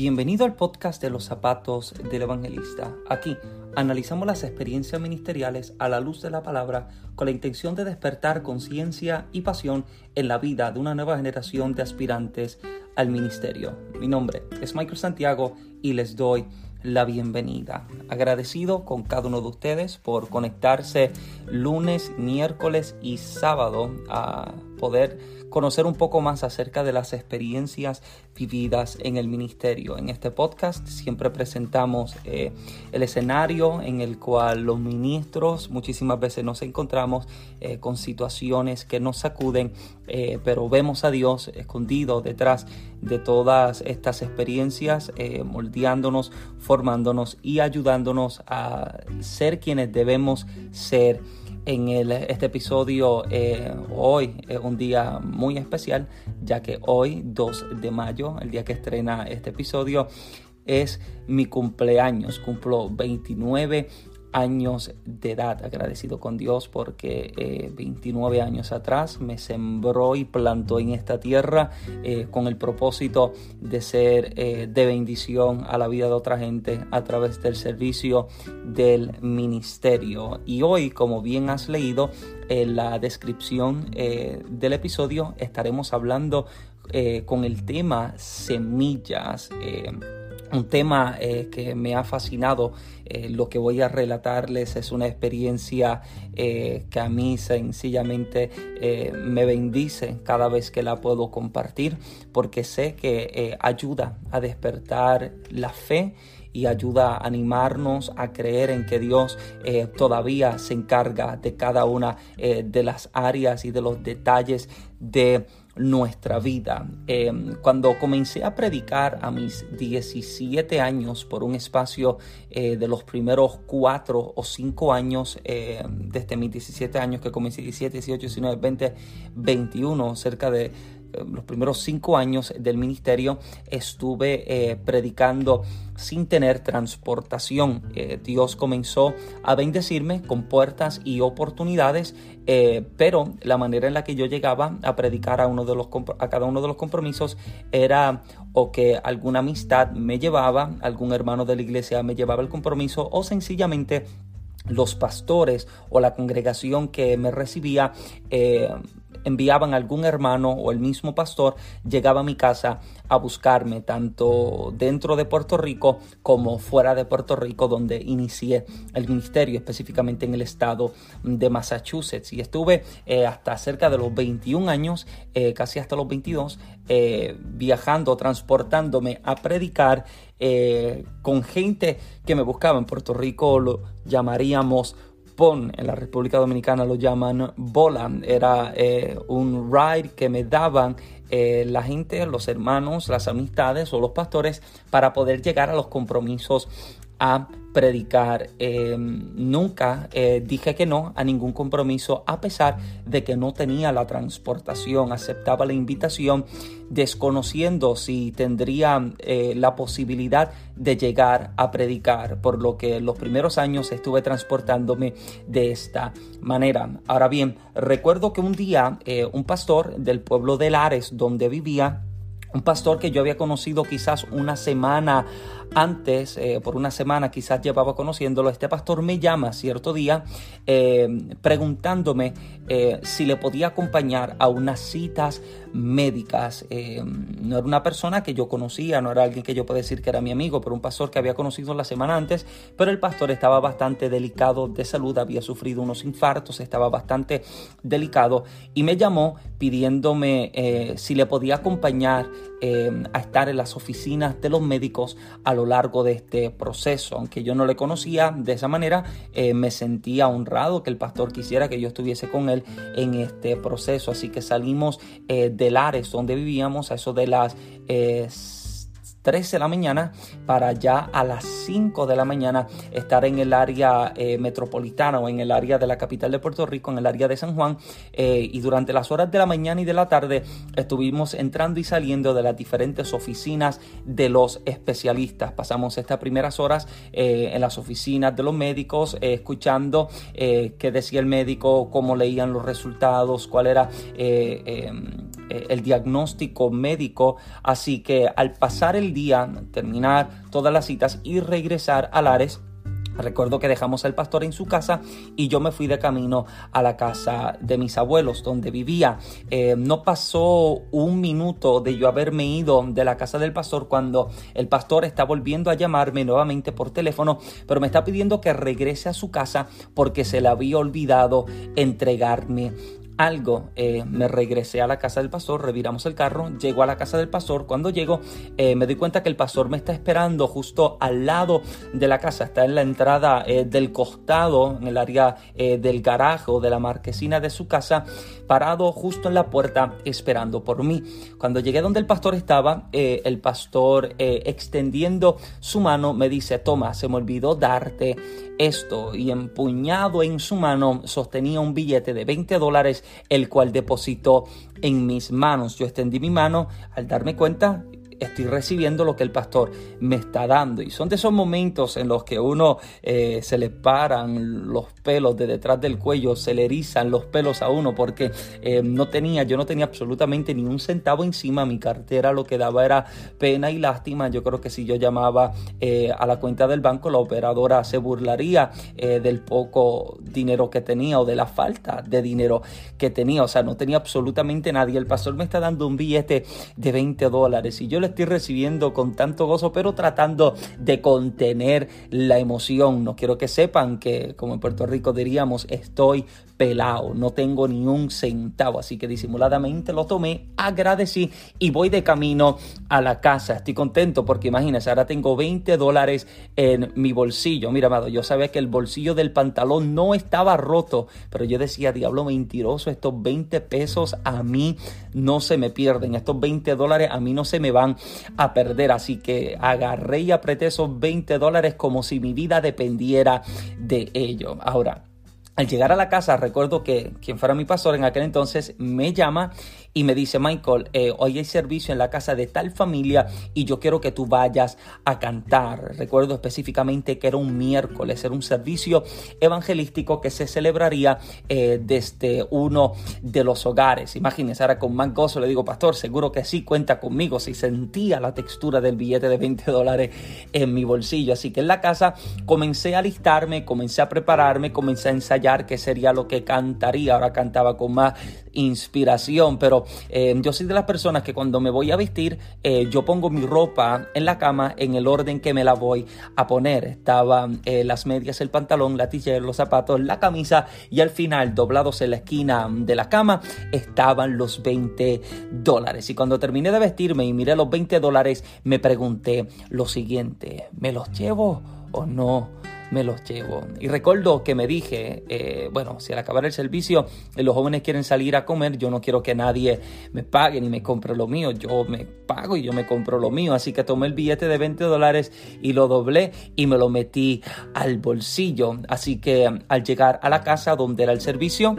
Bienvenido al podcast de los zapatos del evangelista. Aquí analizamos las experiencias ministeriales a la luz de la palabra con la intención de despertar conciencia y pasión en la vida de una nueva generación de aspirantes al ministerio. Mi nombre es Michael Santiago y les doy la bienvenida. Agradecido con cada uno de ustedes por conectarse lunes, miércoles y sábado a poder conocer un poco más acerca de las experiencias vividas en el ministerio. En este podcast siempre presentamos eh, el escenario en el cual los ministros muchísimas veces nos encontramos eh, con situaciones que nos sacuden, eh, pero vemos a Dios escondido detrás de todas estas experiencias, moldeándonos, formándonos y ayudándonos a ser quienes debemos ser en este episodio eh, hoy es un día muy especial, ya que hoy, 2 de mayo, el día que estrena este episodio, es mi cumpleaños. Cumplo 29 años de edad, agradecido con Dios porque 29 eh, años atrás me sembró y plantó en esta tierra eh, con el propósito de ser eh, de bendición a la vida de otra gente a través del servicio del ministerio. Y hoy, como bien has leído en la descripción del episodio, estaremos hablando con el tema semillas un tema eh, que me ha fascinado. Eh, lo que voy a relatarles es una experiencia eh, que a mí sencillamente me bendice cada vez que la puedo compartir porque sé que ayuda a despertar la fe y ayuda a animarnos a creer en que Dios todavía se encarga de cada una de las áreas y de los detalles de nuestra vida. Em, cuando comencé a predicar a mis 17 años por un espacio eh, de los primeros 4 o 5 años, em, desde mis 17 años que comencé 17, 18, 19, 20, 21, cerca de los primeros cinco años del ministerio estuve eh, predicando sin tener transportación. Eh, Dios comenzó a bendecirme con puertas y oportunidades, eh, pero la manera en la que yo llegaba a predicar a, uno de los, a cada uno de los compromisos era o que alguna amistad me llevaba, algún hermano de la iglesia me llevaba el compromiso o sencillamente los pastores o la congregación que me recibía enviaban algún hermano o el mismo pastor llegaba a mi casa a buscarme, tanto dentro de Puerto Rico como fuera de Puerto Rico, donde inicié el ministerio, específicamente en el estado de Massachusetts. Y estuve eh, hasta cerca de los 21 años, eh, casi hasta los 22, eh, viajando, transportándome a predicar con gente que me buscaba. En Puerto Rico lo llamaríamos en la República Dominicana lo llaman bola. Era eh, un ride que me daban eh, la gente, los hermanos, las amistades o los pastores para poder llegar a los compromisos a predicar. Em, nunca eh, dije que no a ningún compromiso a pesar de que no tenía la transportación. Aceptaba la invitación desconociendo si tendría eh, la posibilidad de llegar a predicar, por lo que los primeros años estuve transportándome de esta manera. Ahora bien, recuerdo que un día eh, un pastor del pueblo de Lares, donde vivía, un pastor que yo había conocido quizás una semana antes, eh, por una semana quizás llevaba conociéndolo, este pastor me llama cierto día eh, preguntándome eh, si le podía acompañar a unas citas médicas. no era una persona que yo conocía, no era alguien que yo pueda decir que era mi amigo, pero un pastor que había conocido la semana antes, pero el pastor estaba bastante delicado de salud, había sufrido unos infartos, estaba bastante delicado y me llamó pidiéndome si le podía acompañar a estar en las oficinas de los médicos lo largo de este proceso. Aunque yo no le conocía de esa manera, eh, me sentía honrado que el pastor quisiera que yo estuviese con él en este proceso. Así que salimos eh, del Ares donde vivíamos a eso de las... Eh, 13 de la mañana para ya a las 5 de la mañana estar en el área eh, metropolitana o en el área de la capital de Puerto Rico, en el área de San Juan. Eh, y durante las horas de la mañana y de la tarde estuvimos entrando y saliendo de las diferentes oficinas de los especialistas. Pasamos estas primeras horas eh, en las oficinas de los médicos, escuchando qué decía el médico, cómo leían los resultados, cuál era eh, el diagnóstico médico, así que al pasar el día, terminar todas las citas y regresar a Lares, Recuerdo que dejamos al pastor en su casa y yo me fui de camino a la casa de mis abuelos donde vivía. Eh, no pasó un minuto de yo haberme ido de la casa del pastor cuando el pastor está volviendo a llamarme nuevamente por teléfono, pero me está pidiendo que regrese a su casa porque se le había olvidado entregarme algo, eh, me regresé a la casa del pastor, reviramos el carro, llego a la casa del pastor, cuando llego eh, me doy cuenta que el pastor me está esperando justo al lado de la casa, está en la entrada eh, del costado, en el área del garaje o de la marquesina de su casa, parado justo en la puerta esperando por mí. Cuando llegué donde el pastor estaba, el pastor extendiendo su mano me dice, toma, se me olvidó darte esto y empuñado en su mano sostenía un billete de 20 dólares el cual depositó en mis manos. Yo extendí mi mano al darme cuenta estoy recibiendo lo que el pastor me está dando. Y son de esos momentos en los que uno eh, se le paran los pelos de detrás del cuello, se le erizan los pelos a uno porque eh, no tenía, yo no tenía absolutamente ni un centavo encima, mi cartera lo que daba era pena y lástima. Yo creo que si yo llamaba eh, a la cuenta del banco, la operadora se burlaría del poco dinero que tenía o de la falta de dinero que tenía. O sea, no tenía absolutamente nadie. El pastor me está dando un billete de 20 dólares y yo le estoy recibiendo con tanto gozo, pero tratando de contener la emoción. No quiero que sepan que, como en Puerto Rico diríamos, estoy pelado, no tengo ni un centavo, así que disimuladamente lo tomé, agradecí y voy de camino a la casa. Estoy contento porque imagínense, ahora tengo 20 dólares en mi bolsillo. Mira, amado, yo sabía que el bolsillo del pantalón no estaba roto, pero yo decía, diablo mentiroso, estos 20 pesos a mí no se me pierden, estos 20 dólares a mí no se me van a perder, así que agarré y apreté esos 20 dólares como si mi vida dependiera de ello. Ahora, al llegar a la casa, recuerdo que quien fuera mi pastor en aquel entonces me llama y me dice, Michael, eh, hoy hay servicio en la casa de tal familia y yo quiero que tú vayas a cantar. Recuerdo específicamente que era un miércoles, era un servicio evangelístico que se celebraría eh, desde uno de los hogares. Imagínense, ahora con más gozo le digo, pastor, seguro que sí, cuenta conmigo. Si sentía la textura del billete de 20 dólares en mi bolsillo. Así que en la casa comencé a alistarme, comencé a prepararme, comencé a ensayar que sería lo que cantaría. Ahora cantaba con más inspiración, pero eh, yo soy de las personas que cuando me voy a vestir, eh, yo pongo mi ropa en la cama en el orden que me la voy a poner. Estaban eh, las medias, el pantalón, la t los zapatos, la camisa y al final, doblados en la esquina de la cama, estaban los 20 dólares. Y cuando terminé de vestirme y miré los 20 dólares, me pregunté lo siguiente, ¿me los llevo o no? Me los llevo. Y recuerdo que me dije, eh, bueno, si al acabar el servicio eh, los jóvenes quieren salir a comer, yo no quiero que nadie me pague ni me compre lo mío, yo me pago y yo me compro lo mío. Así que tomé el billete de 20 dólares y lo doblé y me lo metí al bolsillo. Así que al llegar a la casa donde era el servicio,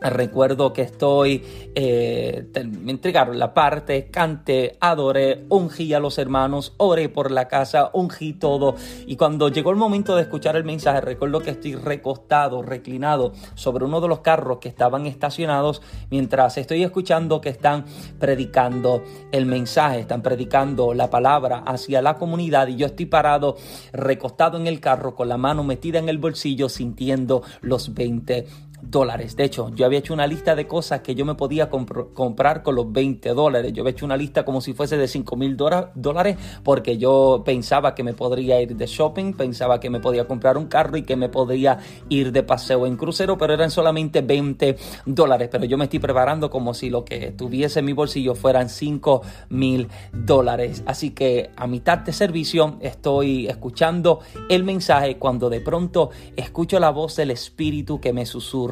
Recuerdo que estoy, eh, me entregaron la parte, canté, adoré, ungí a los hermanos, oré por la casa, ungí todo. Y cuando llegó el momento de escuchar el mensaje, recuerdo que estoy recostado, reclinado sobre uno de los carros que estaban estacionados mientras estoy escuchando que están predicando el mensaje, están predicando la palabra hacia la comunidad y yo estoy parado, recostado en el carro con la mano metida en el bolsillo sintiendo los 20 dólares. De hecho, yo había hecho una lista de cosas que yo me podía comprar con los 20 dólares. Yo había hecho una lista como si fuese de 5 mil dólares porque yo pensaba que me podría ir de shopping, pensaba que me podía comprar un carro y que me podría ir de paseo en crucero, pero eran solamente 20 dólares. Pero yo me estoy preparando como si lo que tuviese en mi bolsillo fueran 5 mil dólares. Así que a mitad de servicio estoy escuchando el mensaje cuando de pronto escucho la voz del Espíritu que me susurra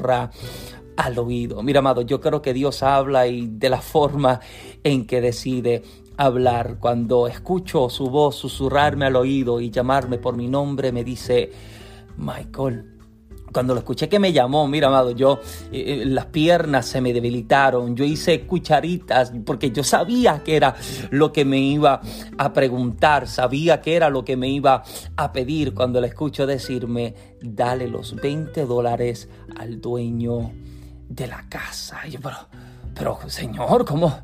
al oído. Mira, amado, yo creo que Dios habla y de la forma en que decide hablar. Cuando escucho su voz susurrarme al oído y llamarme por mi nombre, me dice, Michael, cuando lo escuché que me llamó, mira, amado, yo, eh, eh, las piernas se me debilitaron, yo hice cucharitas porque yo sabía que era lo que me iba a preguntar, sabía que era lo que me iba a pedir cuando le escucho decirme, dale los 20 dólares al dueño de la casa. Y yo, pero, pero Señor, ¿cómo?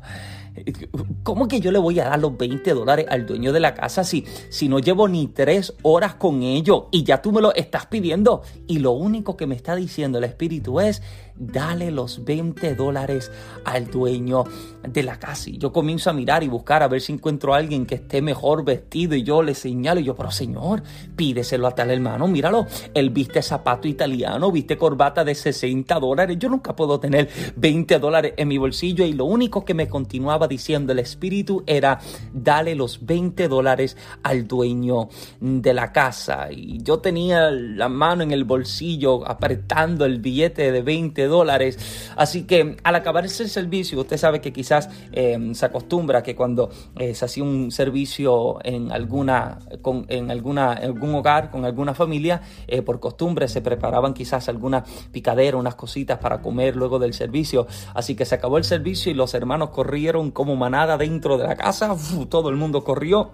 ¿Cómo que yo le voy a dar los 20 dólares al dueño de la casa si, si no llevo ni tres horas con ellos y ya tú me lo estás pidiendo? Y lo único que me está diciendo el Espíritu es, dale los 20 dólares al dueño de la casa. Y yo comienzo a mirar y buscar a ver si encuentro a alguien que esté mejor vestido y yo le señalo y yo, pero señor, pídeselo a tal hermano, míralo, él viste zapato italiano, viste corbata de 60 dólares, yo nunca puedo tener 20 dólares en mi bolsillo y lo único que me continuaba diciendo el espíritu era, dale los 20 dólares al dueño de la casa. Y yo tenía la mano en el bolsillo apretando el billete de 20 dólares. Así que al acabar ese servicio, usted sabe que quizás eh, se acostumbra que cuando eh, se hacía un servicio en alguna, con, en alguna, algún hogar, con alguna familia, eh, por costumbre se preparaban quizás alguna picadera, unas cositas para comer luego del servicio. Así que se acabó el servicio y los hermanos corrieron como manada dentro de la casa. todo el mundo corrió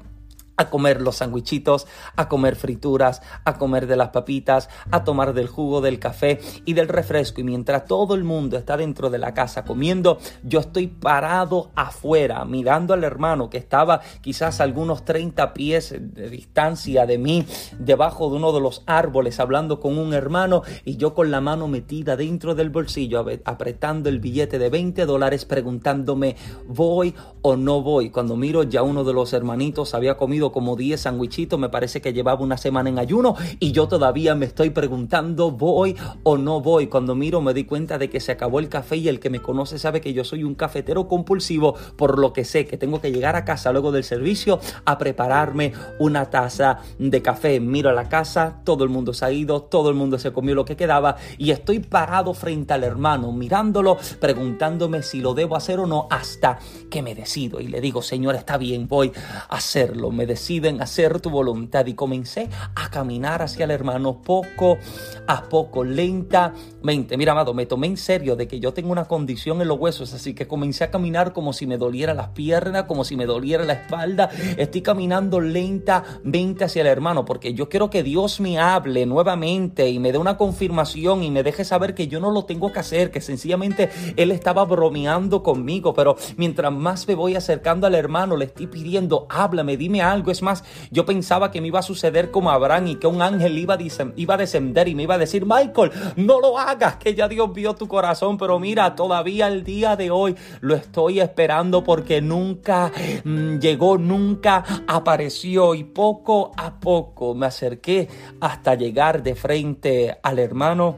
a comer los sandwichitos, a comer frituras, a comer de las papitas, a tomar del jugo del café y del refresco. Y mientras todo el mundo está dentro de la casa comiendo, yo estoy parado afuera mirando al hermano que estaba quizás algunos 30 pies de distancia de mí, debajo de uno de los árboles, hablando con un hermano y yo con la mano metida dentro del bolsillo, apretando el billete de 20 dólares, preguntándome, ¿voy o no voy? Cuando miro ya uno de los hermanitos había comido como 10 sandwichitos, me parece que llevaba una semana en ayuno y yo todavía me estoy preguntando, ¿voy o no voy? Cuando miro me di cuenta de que se acabó el café y el que me conoce sabe que yo soy un cafetero compulsivo, por lo que sé que tengo que llegar a casa luego del servicio a prepararme una taza de café. Miro a la casa, todo el mundo se ha ido, todo el mundo se comió lo que quedaba y estoy parado frente al hermano, mirándolo, preguntándome si lo debo hacer o no, hasta que me decido y le digo, Señor, está bien, voy a hacerlo. Me deciden hacer tu voluntad. Y comencé a caminar hacia el hermano poco a poco, lentamente. Mira, amado, me tomé en serio de que yo tengo una condición en los huesos, así que comencé a caminar como si me doliera las piernas, como si me doliera la espalda. Estoy caminando lentamente hacia el hermano porque yo quiero que Dios me hable nuevamente y me dé una confirmación y me deje saber que yo no lo tengo que hacer, que sencillamente Él estaba bromeando conmigo, pero mientras más me voy acercando al hermano, le estoy pidiendo, háblame, dime es más, yo pensaba que me iba a suceder como Abraham y que un ángel iba a, iba a descender y me iba a decir, Michael, no lo hagas, que ya Dios vio tu corazón. Pero mira, todavía el día de hoy lo estoy esperando porque nunca mm, llegó, nunca apareció. Y poco a poco me acerqué hasta llegar de frente al hermano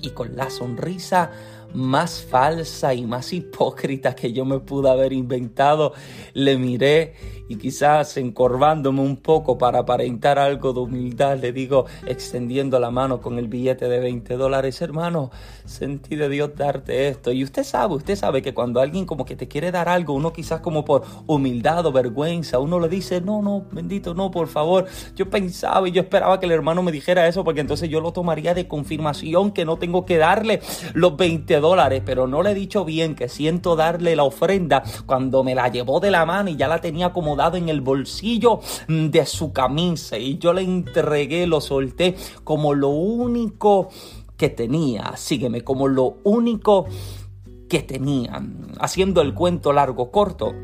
y con la sonrisa más falsa y más hipócrita que yo me pude haber inventado, le miré y quizás encorvándome un poco para aparentar algo de humildad, le digo, extendiendo la mano con el billete de 20 dólares, hermano, sentí de Dios darte esto. Y usted sabe, usted sabe que cuando alguien como que te quiere dar algo, uno quizás como por humildad o vergüenza, uno le dice, no, no, bendito, no, por favor. Yo pensaba y yo esperaba que el hermano me dijera eso porque entonces yo lo tomaría de confirmación que no tengo que darle los 20 dólares, pero no le he dicho bien que siento darle la ofrenda cuando me la llevó de la mano y ya la tenía como dado en el bolsillo de su camisa y yo le entregué, lo solté como lo único que tenía. Sígueme, como lo único que tenía. Haciendo el cuento largo, corto,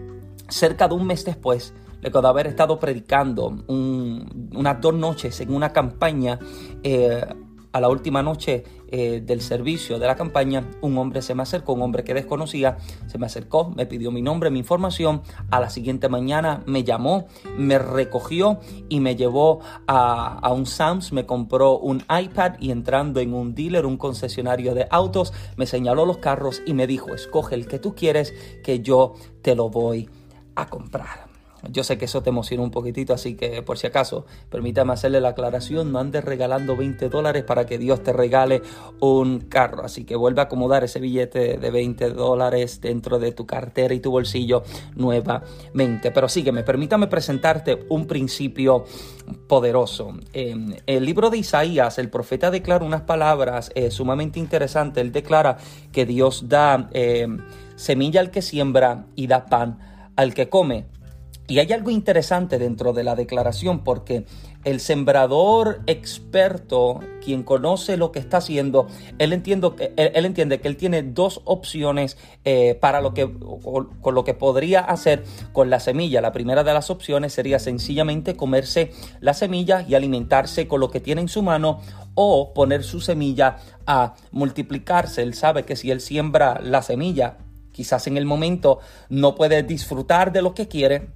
cerca de un mes después, de haber estado predicando unas dos noches en una campaña, eh, a la última noche eh, del servicio de la campaña, un hombre se me acercó, un hombre que desconocía, se me acercó, me pidió mi nombre, mi información. A la siguiente mañana me llamó, me recogió y me llevó a, a un Sams, me compró un iPad y entrando en un dealer, un concesionario de autos, me señaló los carros y me dijo, escoge el que tú quieres, que yo te lo voy a comprar. Yo sé que eso te emociona un poquitito, así que por si acaso, permítame hacerle la aclaración, no andes regalando 20 dólares para que Dios te regale un carro. Así que vuelve a acomodar ese billete de 20 dólares dentro de tu cartera y tu bolsillo nuevamente. Pero sígueme, permítame presentarte un principio poderoso. En el libro de Isaías, el profeta declara unas palabras eh, sumamente interesantes. Él declara que Dios da eh, semilla al que siembra y da pan al que come. Y hay algo interesante dentro de la declaración porque el sembrador experto, quien conoce lo que está haciendo, él, entiendo, él, entiende que él tiene dos opciones eh, para lo que, con lo que podría hacer con la semilla. La primera de las opciones sería sencillamente comerse la semilla y alimentarse con lo que tiene en su mano o poner su semilla a multiplicarse. Él sabe que si él siembra la semilla, quizás en el momento no puede disfrutar de lo que quiere,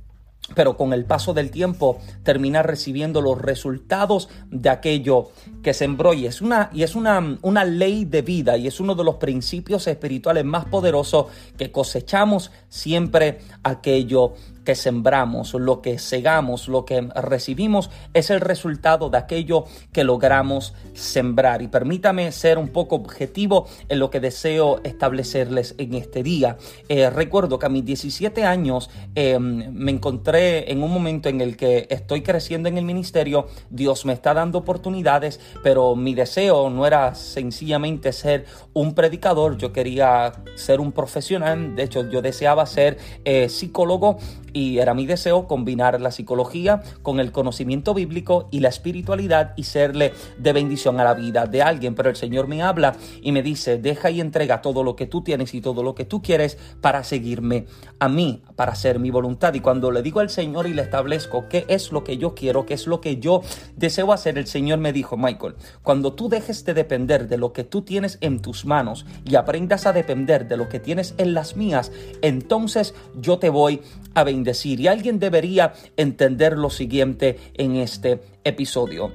pero con el paso del tiempo termina recibiendo los resultados de aquello que sembró. Y es una y es una, una ley de vida y es uno de los principios espirituales más poderosos que cosechamos siempre aquello que sembramos, lo que segamos, lo que recibimos es el resultado de aquello que logramos sembrar. Y permítame ser un poco objetivo en lo que deseo establecerles en este día. Eh, recuerdo que a mis 17 años em, me encontré en un momento en el que estoy creciendo en el ministerio, Dios me está dando oportunidades, pero mi deseo no era sencillamente ser un predicador, yo quería ser un profesional, de hecho yo deseaba ser eh, psicólogo y era mi deseo combinar la psicología con el conocimiento bíblico y la espiritualidad y serle de bendición a la vida de alguien. Pero el Señor me habla y me dice, deja y entrega todo lo que tú tienes y todo lo que tú quieres para seguirme a mí, para hacer mi voluntad. Y cuando le digo al Señor y le establezco qué es lo que yo quiero, qué es lo que yo deseo hacer, el Señor me dijo, Michael, cuando tú dejes de depender de lo que tú tienes en tus manos y aprendas a depender de lo que tienes en las mías, entonces yo te voy a bendecir decir. Y alguien debería entender lo siguiente en este episodio.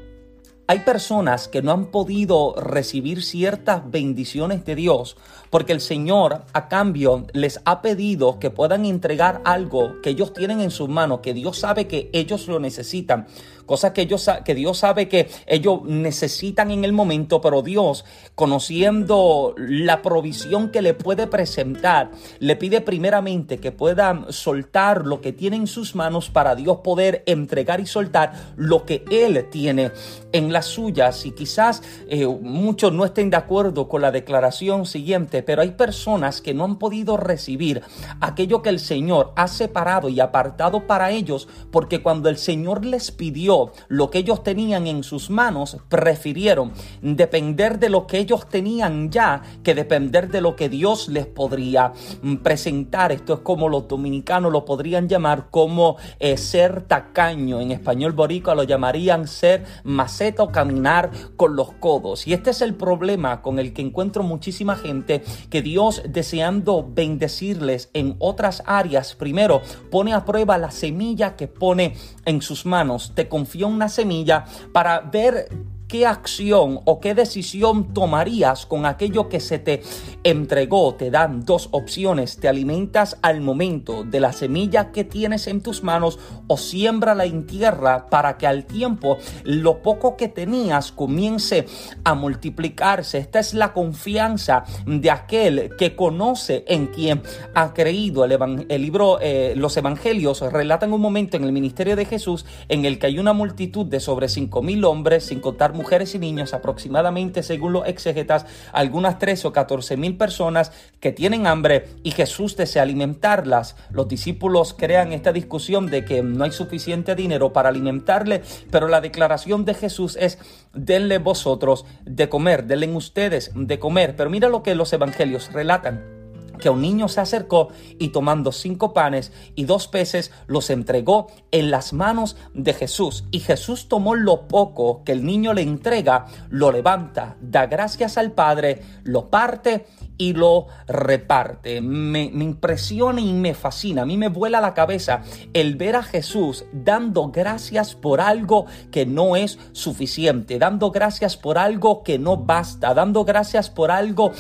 Hay personas que no han podido recibir ciertas bendiciones de Dios porque el Señor a cambio les ha pedido que puedan entregar algo que ellos tienen en sus manos, que Dios sabe que ellos lo necesitan, cosas que, ellos, que Dios sabe que ellos necesitan en el momento, pero Dios, conociendo la provisión que le puede presentar, le pide primeramente que puedan soltar lo que tiene en sus manos para Dios poder entregar y soltar lo que Él tiene en las suyas. Y quizás eh, muchos no estén de acuerdo con la declaración siguiente, pero hay personas que no han podido recibir aquello que el Señor ha separado y apartado para ellos, porque cuando el Señor les pidió lo que ellos tenían en sus manos, prefirieron depender de lo que ellos tenían ya que depender de lo que Dios les podría mm, presentar. Esto es como los dominicanos lo podrían llamar como eh, ser tacaño. En español boricua lo llamarían ser maceta o caminar con los codos. Y este es el problema con el que encuentro muchísima gente que Dios deseando bendecirles en otras áreas, primero pone a prueba la semilla que pone en sus manos. Te confía una semilla para ver qué acción o qué decisión tomarías con aquello que se te entregó. Te dan dos opciones. Te alimentas al momento de la semilla que tienes en tus manos o siembrala en tierra para que al tiempo lo poco que tenías comience a multiplicarse. Esta es la confianza de aquel que conoce en quien ha creído. El, el libro, eh, los evangelios relatan un momento en el ministerio de Jesús en el que hay una multitud de sobre cinco mil hombres, sin contar mujeres y niños, aproximadamente según los exegetas, algunas 13 o 14 mil personas que tienen hambre y Jesús desea alimentarlas. Los discípulos crean esta discusión de que no hay suficiente dinero para alimentarle, pero la declaración de Jesús es denle vosotros de comer, denle ustedes de comer. Pero mira lo que los evangelios relatan que un niño se acercó y tomando cinco panes y dos peces los entregó en las manos de Jesús. Y Jesús tomó lo poco que el niño le entrega, lo levanta, da gracias al Padre, lo parte y lo reparte. Me, impresiona y me fascina, a mí me vuela la cabeza el ver a Jesús dando gracias por algo que no es suficiente, dando gracias por algo que no basta, dando gracias por algo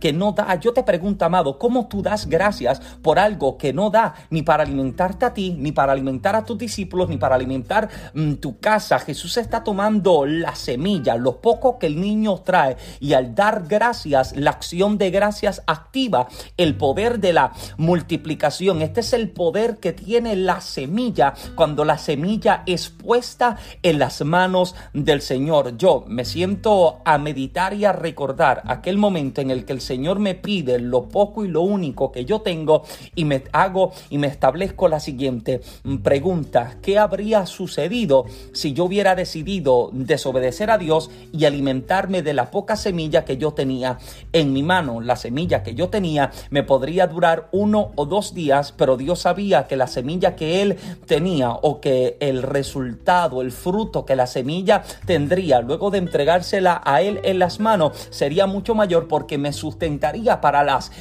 que no da. Yo te pregunto, amado, ¿cómo tú das gracias por algo que no da ni para alimentarte a ti, ni para alimentar a tus discípulos, ni para alimentar mm, tu casa? Jesús está tomando la semilla, lo poco que el niño trae, y al dar gracias, la acción de gracias activa el poder de la multiplicación. Este es el poder que tiene la semilla cuando la semilla es puesta en las manos del Señor. Yo me siento a meditar y a recordar aquel momento en el que el Señor me pide lo poco y lo único que yo tengo y me hago y me establezco la siguiente pregunta. ¿Qué habría sucedido si yo hubiera decidido desobedecer a Dios y alimentarme de la poca semilla que yo tenía en mi mano? La semilla que yo tenía me podría durar uno o dos días, pero Dios sabía que la semilla que él tenía o que el resultado, el fruto que la semilla tendría luego de entregársela a él en las manos sería mucho mayor porque me sustentaría para las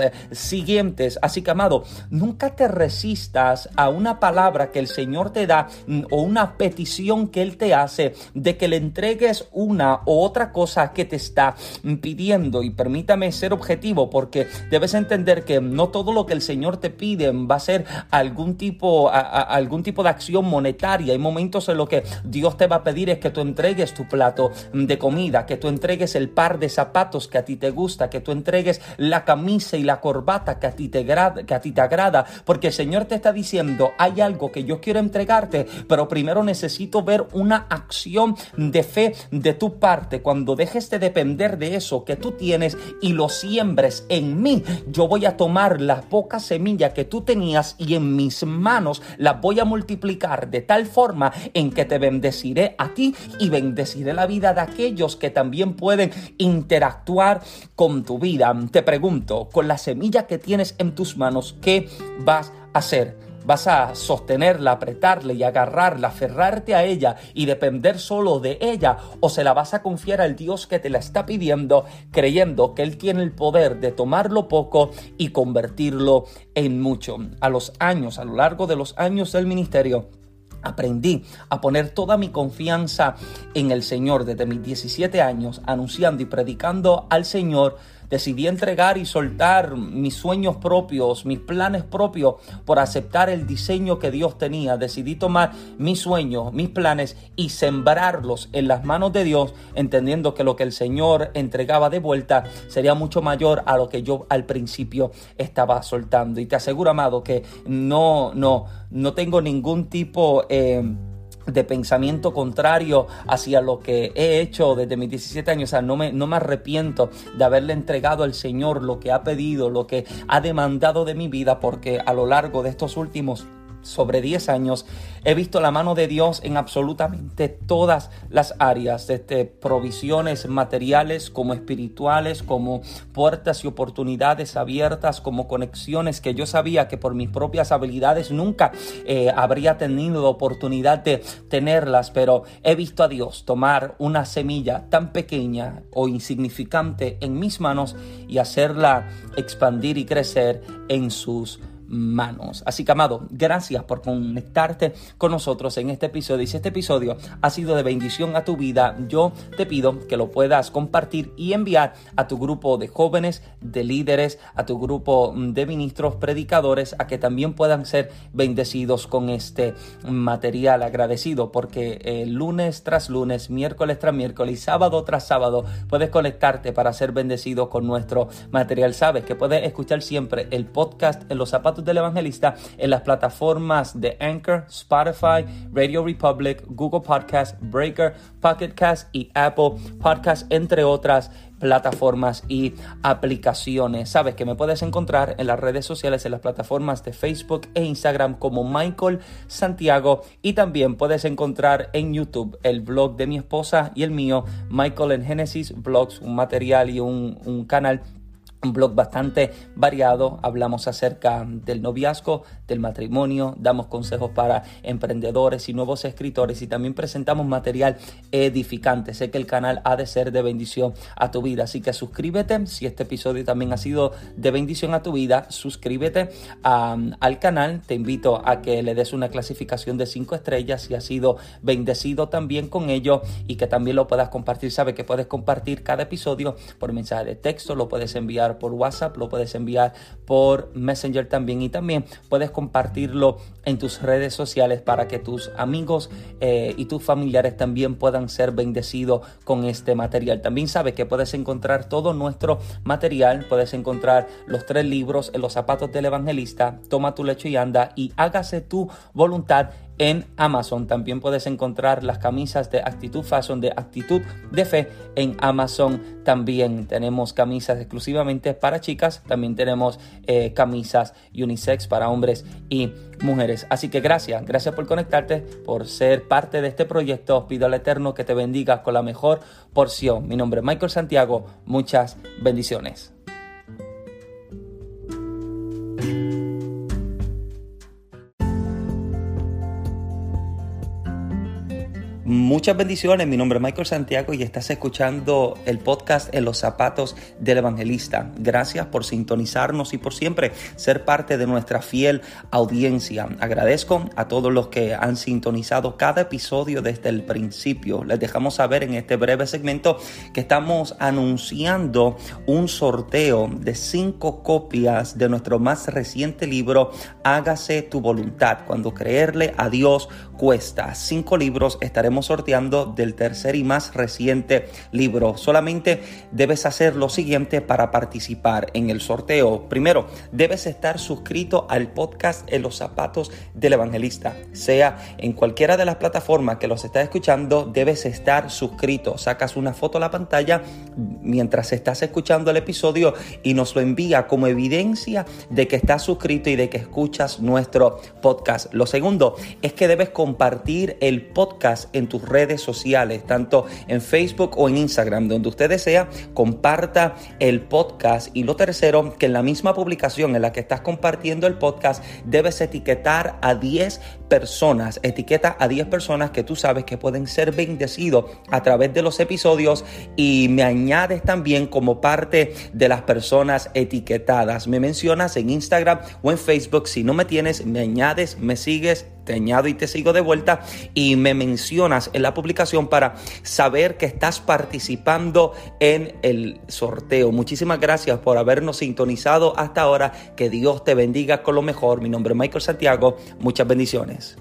eh, siguientes. Así que, amado, nunca te resistas a una palabra que el Señor te da mm, o una petición que Él te hace de que le entregues una o otra cosa que te está pidiendo. Y permítame ser objetivo porque debes entender que no todo lo que el Señor te pide va a ser algún tipo, algún tipo de acción monetaria. Hay momentos en los que Dios te va a pedir es que tú entregues tu plato de comida, que tú entregues el par de zapatos que a ti te gusta, que tú entregues la camisa y la corbata que a ti te, que a ti te agrada, porque el Señor te está diciendo, hay algo que yo quiero entregarte, pero primero necesito ver una acción de fe de tu parte. Cuando dejes de depender de eso que tú tienes y lo siembres en mí, yo voy a tomar la poca semilla que tú tenías y en mis manos la voy a multiplicar de tal forma en que te bendeciré a ti y bendeciré la vida de aquellos que también pueden interactuar con tu vida. Te pregunto, con la semilla que tienes en tus manos, ¿qué vas a hacer? Vas a sostenerla, apretarle y agarrarla, aferrarte a ella y depender solo de ella o se la vas a confiar al Dios que te la está pidiendo creyendo que Él tiene el poder de tomarlo poco y convertirlo en mucho. A los años, a lo largo de los años del ministerio, Aprendí a poner toda mi confianza en el Señor desde mis 17 años, anunciando y predicando al Señor Decidí entregar y soltar mis sueños propios, mis planes propios por aceptar el diseño que Dios tenía. Decidí tomar mis sueños, mis planes y sembrarlos en las manos de Dios, entendiendo que lo que el Señor entregaba de vuelta sería mucho mayor a lo que yo al principio estaba soltando. Y te aseguro, amado, que no, no, no tengo ningún tipo... Eh, de pensamiento contrario hacia lo que he hecho desde mis 17 años. O sea, no me, no me arrepiento de haberle entregado al Señor lo que ha pedido, lo que ha demandado de mi vida, porque a lo largo de estos últimos sobre 10 años, he visto la mano de Dios en absolutamente todas las áreas, desde provisiones materiales como espirituales, como puertas y oportunidades abiertas, como conexiones que yo sabía que por mis propias habilidades nunca eh, habría tenido la oportunidad de tenerlas, pero he visto a Dios tomar una semilla tan pequeña o insignificante en mis manos y hacerla expandir y crecer en sus manos. Así que, amado, gracias por conectarte con nosotros en este episodio. Y si este episodio ha sido de bendición a tu vida, yo te pido que lo puedas compartir y enviar a tu grupo de jóvenes, de líderes, a tu grupo de ministros, predicadores, a que también puedan ser bendecidos con este material agradecido, porque el lunes tras lunes, miércoles tras miércoles y sábado tras sábado puedes conectarte para ser bendecido con nuestro material. Sabes que puedes escuchar siempre el podcast en los zapatos del Evangelista en las plataformas de Anchor, Spotify, Radio Republic, Google Podcast, Breaker, Pocket Cast y Apple Podcast, entre otras plataformas y aplicaciones. Sabes que me puedes encontrar en las redes sociales, en las plataformas de Facebook e Instagram como Michael Santiago y también puedes encontrar en YouTube el blog de mi esposa y el mío, Michael en Genesis Blogs, un material y un, un canal un blog bastante variado. Hablamos acerca del noviazgo, del matrimonio, damos consejos para emprendedores y nuevos escritores y también presentamos material edificante. Sé que el canal ha de ser de bendición a tu vida, así que suscríbete. Si este episodio también ha sido de bendición a tu vida, suscríbete al canal. Te invito a que le des una clasificación de 5 estrellas si ha sido bendecido también con ello y que también lo puedas compartir. Sabe que puedes compartir cada episodio por mensaje de texto, lo puedes enviar por WhatsApp, lo puedes enviar por Messenger también y también puedes compartirlo en tus redes sociales para que tus amigos eh, y tus familiares también puedan ser bendecidos con este material. También sabes que puedes encontrar todo nuestro material, puedes encontrar los tres libros en los zapatos del evangelista, toma tu lecho y anda y hágase tu voluntad en Amazon. También puedes encontrar las camisas de Actitud Fashion, de Actitud de Fe en Amazon. También tenemos camisas exclusivamente para chicas. También tenemos eh, camisas unisex para hombres y mujeres. Así que gracias, gracias por conectarte, por ser parte de este proyecto. Pido al Eterno que te bendiga con la mejor porción. Mi nombre es Michael Santiago. Muchas bendiciones. Muchas bendiciones, mi nombre es Michael Santiago y estás escuchando el podcast En los zapatos del evangelista. Gracias por sintonizarnos y por siempre ser parte de nuestra fiel audiencia. Agradezco a todos los que han sintonizado cada episodio desde el principio. Les dejamos saber en este breve segmento que estamos anunciando un sorteo de cinco copias de nuestro más reciente libro Hágase tu voluntad. Cuando creerle a Dios cuesta. Cinco libros estaremos sorteando del tercer y más reciente libro. Solamente debes hacer lo siguiente para participar en el sorteo. Primero, debes estar suscrito al podcast En los zapatos del evangelista. Sea en cualquiera de las plataformas que los estás escuchando, debes estar suscrito. Sacas una foto a la pantalla mientras estás escuchando el episodio y nos lo envía como evidencia de que estás suscrito y de que escuchas nuestro podcast. Lo segundo es que debes compartir el podcast en tus redes sociales, tanto en Facebook o en Instagram, donde usted desea, comparta el podcast. Y lo tercero, que en la misma publicación en la que estás compartiendo el podcast, debes etiquetar a 10 personas, etiqueta a 10 personas que tú sabes que pueden ser bendecidos a través de los episodios y me añades también como parte de las personas etiquetadas. Me mencionas en Instagram o en Facebook. Si no me tienes, me añades, me sigues te añado y te sigo de vuelta y me mencionas en la publicación para saber que estás participando en el sorteo. Muchísimas gracias por habernos sintonizado hasta ahora. Que Dios te bendiga con lo mejor. Mi nombre es Michael Santiago. Muchas bendiciones.